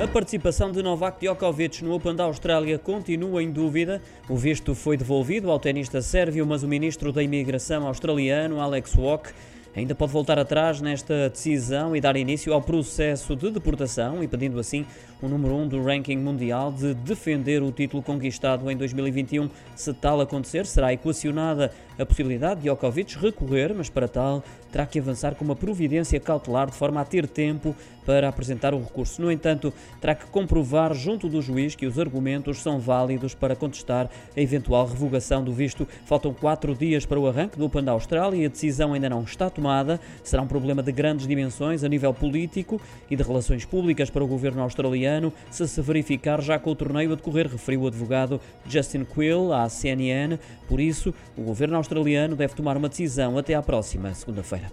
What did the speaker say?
A participação de Novak Djokovic no Open da Austrália continua em dúvida. O visto foi devolvido ao tenista sérvio, mas o ministro da Imigração australiano, Alex Walk, ainda pode voltar atrás nesta decisão e dar início ao processo de deportação, impedindo assim o número 1 um do ranking mundial de defender o título conquistado em 2021. Se tal acontecer, será equacionada a possibilidade de Djokovic recorrer, mas para tal terá que avançar com uma providência cautelar de forma a ter tempo para apresentar o recurso. No entanto, terá que comprovar junto do juiz que os argumentos são válidos para contestar a eventual revogação do visto. Faltam quatro dias para o arranque do Open da Austrália e a decisão ainda não está tomada. Será um problema de grandes dimensões a nível político e de relações públicas para o governo australiano se se verificar já com o torneio a decorrer, referiu o advogado Justin Quill à CNN. Por isso, o governo australiano deve tomar uma decisão até à próxima segunda-feira.